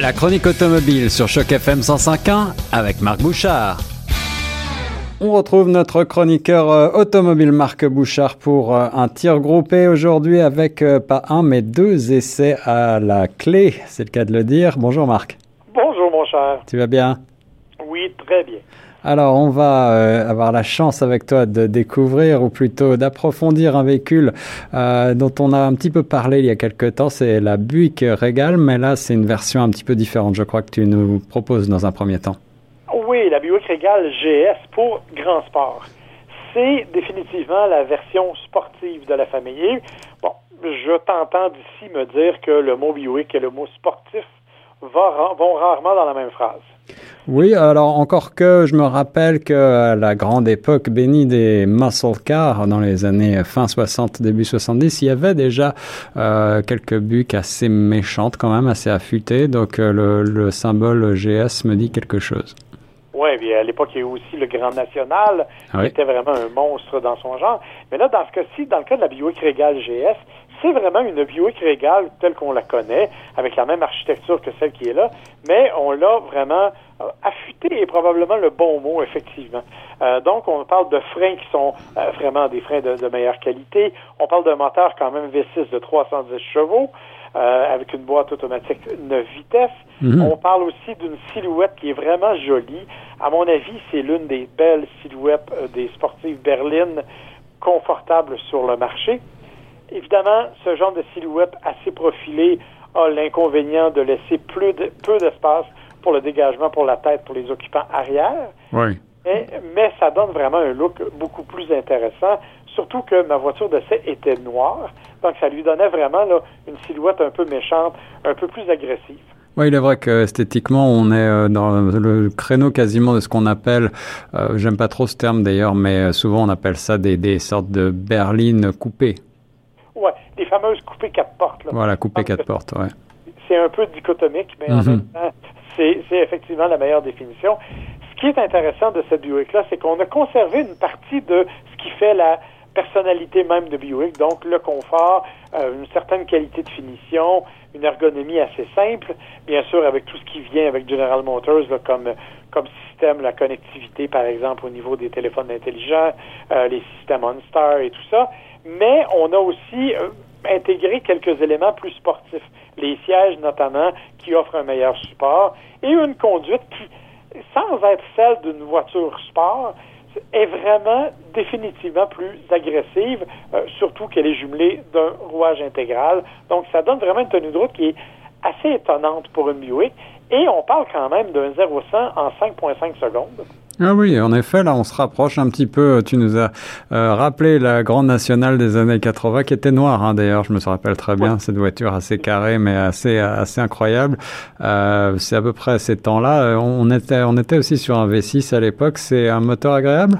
La chronique automobile sur Choc FM 105.1 avec Marc Bouchard. On retrouve notre chroniqueur euh, automobile Marc Bouchard pour euh, un tir groupé aujourd'hui avec euh, pas un mais deux essais à la clé, c'est le cas de le dire. Bonjour Marc. Bonjour mon cher. Tu vas bien? Oui, très bien. Alors, on va euh, avoir la chance avec toi de découvrir, ou plutôt d'approfondir un véhicule euh, dont on a un petit peu parlé il y a quelque temps. C'est la Buick Regal, mais là, c'est une version un petit peu différente. Je crois que tu nous proposes dans un premier temps. Oui, la Buick Regal GS pour Grand Sport. C'est définitivement la version sportive de la famille. Bon, je t'entends d'ici me dire que le mot Buick et le mot sportif vont rarement dans la même phrase. Oui, alors encore que je me rappelle que à la grande époque bénie des muscle cars dans les années fin 60, début 70, il y avait déjà euh, quelques bucs assez méchantes quand même, assez affûtées. Donc euh, le, le, symbole GS me dit quelque chose. Oui, bien à l'époque, il y a eu aussi le Grand National, ah oui. qui était vraiment un monstre dans son genre. Mais là, dans ce cas-ci, dans le cas de la Buick Regal GS, c'est vraiment une Buick Regal telle qu'on la connaît, avec la même architecture que celle qui est là, mais on l'a vraiment euh, affûté est probablement le bon mot, effectivement. Euh, donc, on parle de freins qui sont euh, vraiment des freins de, de, meilleure qualité. On parle d'un moteur quand même V6 de 310 chevaux, euh, avec une boîte automatique 9 vitesses. Mm -hmm. On parle aussi d'une silhouette qui est vraiment jolie. À mon avis, c'est l'une des belles silhouettes des sportives berlines confortables sur le marché. Évidemment, ce genre de silhouette assez profilée a l'inconvénient de laisser peu d'espace de, pour le dégagement pour la tête pour les occupants arrière. Oui. Mais, mais, ça donne vraiment un look beaucoup plus intéressant, surtout que ma voiture d'essai était noire. Donc, ça lui donnait vraiment là, une silhouette un peu méchante, un peu plus agressive. Oui, il est vrai que esthétiquement, on est dans le créneau quasiment de ce qu'on appelle, euh, j'aime pas trop ce terme d'ailleurs, mais souvent on appelle ça des, des sortes de berlines coupées. Oui, les fameuses coupées quatre portes. Là. Voilà, coupées quatre portes, ouais. C'est un peu dichotomique, mais en mm -hmm. même temps, c'est effectivement la meilleure définition. Ce qui est intéressant de cette Buick-là, c'est qu'on a conservé une partie de ce qui fait la personnalité même de Buick, donc le confort, euh, une certaine qualité de finition, une ergonomie assez simple, bien sûr avec tout ce qui vient avec General Motors comme comme système, la connectivité par exemple au niveau des téléphones intelligents, euh, les systèmes OnStar et tout ça, mais on a aussi euh, intégré quelques éléments plus sportifs, les sièges notamment qui offrent un meilleur support et une conduite qui, sans être celle d'une voiture sport, est vraiment définitivement plus agressive, euh, surtout qu'elle est jumelée d'un rouage intégral. Donc, ça donne vraiment une tenue de route qui est assez étonnante pour une Buick. Et on parle quand même d'un 0 100 en 5,5 secondes. Ah oui, en effet, là, on se rapproche un petit peu. Tu nous as euh, rappelé la grande nationale des années 80 qui était noire, hein, d'ailleurs. Je me rappelle très bien ouais. cette voiture assez carrée, mais assez assez incroyable. Euh, c'est à peu près à ces temps-là. On était on était aussi sur un V6 à l'époque. C'est un moteur agréable?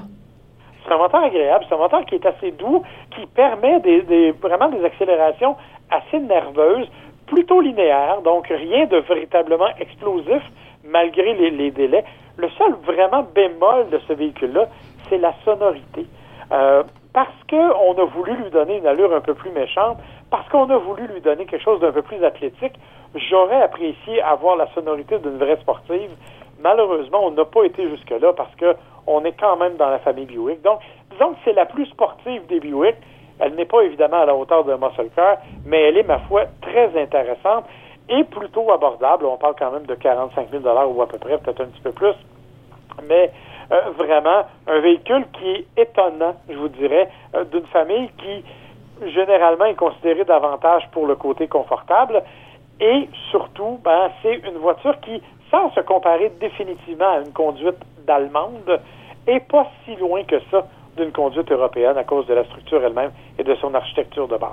C'est un moteur agréable. C'est un moteur qui est assez doux, qui permet des, des vraiment des accélérations assez nerveuses, plutôt linéaires, donc rien de véritablement explosif malgré les, délais. Le seul vraiment bémol de ce véhicule-là, c'est la sonorité. Euh, parce qu'on a voulu lui donner une allure un peu plus méchante, parce qu'on a voulu lui donner quelque chose d'un peu plus athlétique, j'aurais apprécié avoir la sonorité d'une vraie sportive. Malheureusement, on n'a pas été jusque-là parce que on est quand même dans la famille Buick. Donc, disons que c'est la plus sportive des Buick. Elle n'est pas évidemment à la hauteur d'un muscle car, mais elle est, ma foi, très intéressante et plutôt abordable. On parle quand même de 45 000 ou à peu près, peut-être un petit peu plus. Mais euh, vraiment, un véhicule qui est étonnant, je vous dirais, euh, d'une famille qui généralement est considérée davantage pour le côté confortable. Et surtout, ben, c'est une voiture qui, sans se comparer définitivement à une conduite d'allemande, est pas si loin que ça d'une conduite européenne à cause de la structure elle-même et de son architecture de base.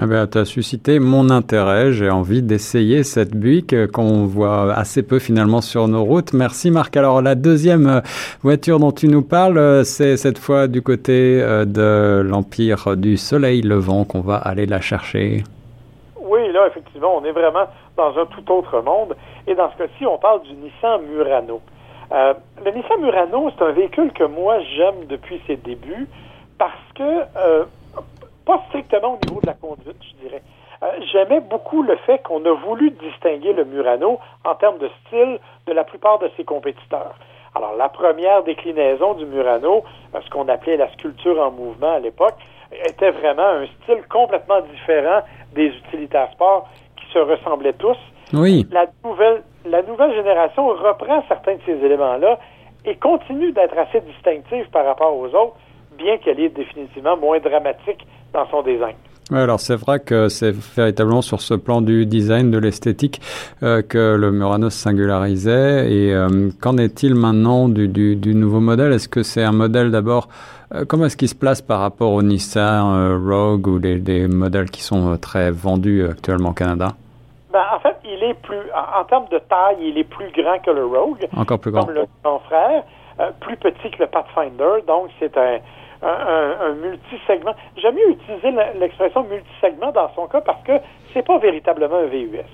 Ah ben, tu as suscité mon intérêt. J'ai envie d'essayer cette Buick qu'on voit assez peu finalement sur nos routes. Merci Marc. Alors la deuxième voiture dont tu nous parles, c'est cette fois du côté de l'Empire du Soleil Levant qu'on va aller la chercher. Oui, là effectivement, on est vraiment dans un tout autre monde. Et dans ce cas-ci, on parle du Nissan Murano. Euh, le Nissan Murano, c'est un véhicule que moi j'aime depuis ses débuts parce que euh, pas strictement au niveau de la conduite, je dirais. j'aimais beaucoup le fait qu'on a voulu distinguer le Murano en termes de style de la plupart de ses compétiteurs. Alors, la première déclinaison du Murano, ce qu'on appelait la sculpture en mouvement à l'époque, était vraiment un style complètement différent des utilitaires sport qui se ressemblaient tous. Oui. La nouvelle, la nouvelle génération reprend certains de ces éléments-là et continue d'être assez distinctive par rapport aux autres, bien qu'elle est définitivement moins dramatique dans son design. Oui, alors c'est vrai que c'est véritablement sur ce plan du design, de l'esthétique, euh, que le Murano se singularisait. Et euh, qu'en est-il maintenant du, nouveau modèle? Est-ce que c'est un modèle d'abord euh, Comment est-ce qu'il se place par rapport au Nissan Rogue ou des, modèles qui sont très vendus actuellement au Canada? Ben, en fait, il est plus, en, en, termes de taille, il est plus grand que le Rogue. Encore plus grand. Comme le grand frère, plus petit que le Pathfinder. Donc, c'est un, un, un, un multisegment. J'aime mieux utiliser l'expression multisegment dans son cas parce que c'est pas véritablement un VUS.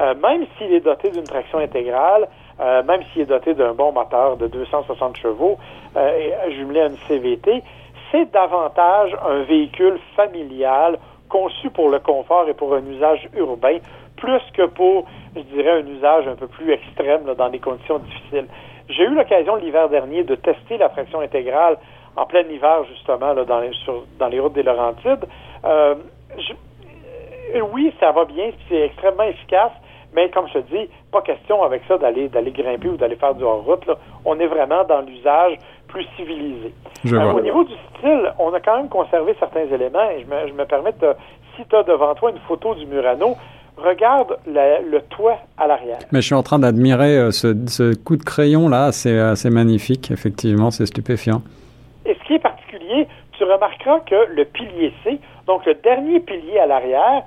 Euh, même s'il est doté d'une traction intégrale, euh, même s'il est doté d'un bon moteur de 260 chevaux euh, et jumelé à une CVT, c'est davantage un véhicule familial conçu pour le confort et pour un usage urbain, plus que pour, je dirais, un usage un peu plus extrême là, dans des conditions difficiles. J'ai eu l'occasion l'hiver dernier de tester la traction intégrale en plein hiver, justement, là, dans, les, sur, dans les routes des Laurentides. Euh, je, oui, ça va bien, c'est extrêmement efficace, mais comme je te dis, pas question avec ça d'aller d'aller grimper ou d'aller faire du hors-route. On est vraiment dans l'usage plus civilisé. Euh, au niveau du style, on a quand même conservé certains éléments et je me, je me permets de, si tu as devant toi une photo du Murano, regarde le toit à l'arrière. Mais je suis en train d'admirer euh, ce, ce, coup de crayon là, c'est assez magnifique, effectivement, c'est stupéfiant. Et ce qui est particulier, tu remarqueras que le pilier C, donc le dernier pilier à l'arrière,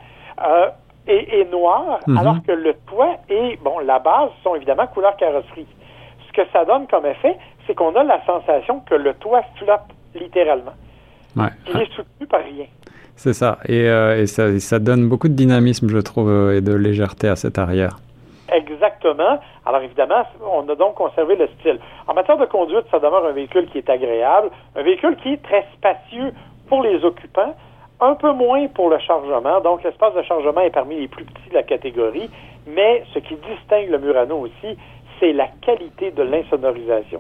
euh, est, est, noir, mm -hmm. alors que le toit et, bon, la base sont évidemment couleur carrosserie. Ce que ça donne comme effet, c'est qu'on a la sensation que le toit flotte littéralement. Ouais. Il est soutenu par rien. C'est ça. Et, euh, ça, donne beaucoup de dynamisme, je trouve, et de légèreté à cet arrière. Exactement. Alors évidemment, on a donc conservé le style. En matière de conduite, ça demeure un véhicule qui est agréable, un véhicule qui est très spacieux pour les occupants, un peu moins pour le chargement. Donc l'espace de chargement est parmi les plus petits de la catégorie, mais ce qui distingue le Murano aussi, c'est la qualité de l'insonorisation.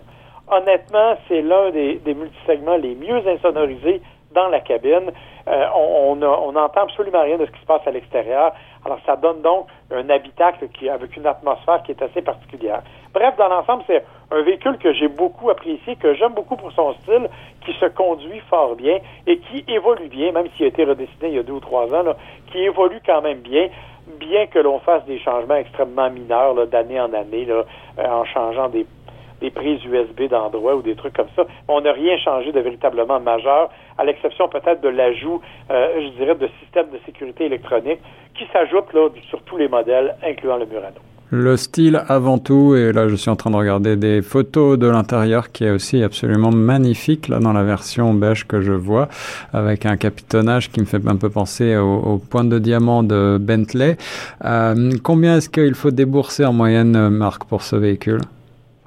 Honnêtement, c'est l'un des, des multisegments les mieux insonorisés dans la cabine. Euh, on, on, n'entend absolument rien de ce qui se passe à l'extérieur. Alors, ça donne donc un habitacle qui, avec une atmosphère qui est assez particulière. Bref, dans l'ensemble, c'est un véhicule que j'ai beaucoup apprécié, que j'aime beaucoup pour son style, qui se conduit fort bien et qui évolue bien, même s'il a été redessiné il y a deux ou trois ans, là, qui évolue quand même bien, bien que l'on fasse des changements extrêmement mineurs d'année en année, là, euh, en changeant des des prises USB d'endroit ou des trucs comme ça. On n'a rien changé de véritablement majeur, à l'exception peut-être de l'ajout, euh, je dirais, de systèmes de sécurité électronique qui s'ajoutent là sur tous les modèles, incluant le Murano. Le style avant tout, et là je suis en train de regarder des photos de l'intérieur qui est aussi absolument magnifique là dans la version beige que je vois, avec un capitonnage qui me fait un peu penser au, au point de diamant de Bentley. Euh, combien est-ce qu'il faut débourser en moyenne, Marc, pour ce véhicule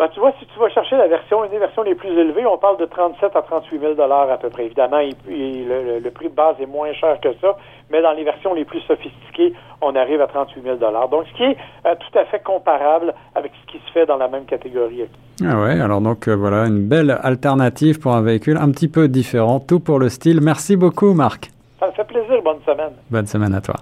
ben, tu vois, si tu vas chercher la version, une des versions les plus élevées, on parle de 37 à 38 000 dollars à peu près. Évidemment, il, il, le, le, prix de base est moins cher que ça, mais dans les versions les plus sophistiquées, on arrive à 38 000 dollars. Donc, ce qui est euh, tout à fait comparable avec ce qui se fait dans la même catégorie. Ah ouais, alors donc euh, voilà une belle alternative pour un véhicule un petit peu différent, tout pour le style. Merci beaucoup, Marc. Ça me fait plaisir. Bonne semaine. Bonne semaine à toi.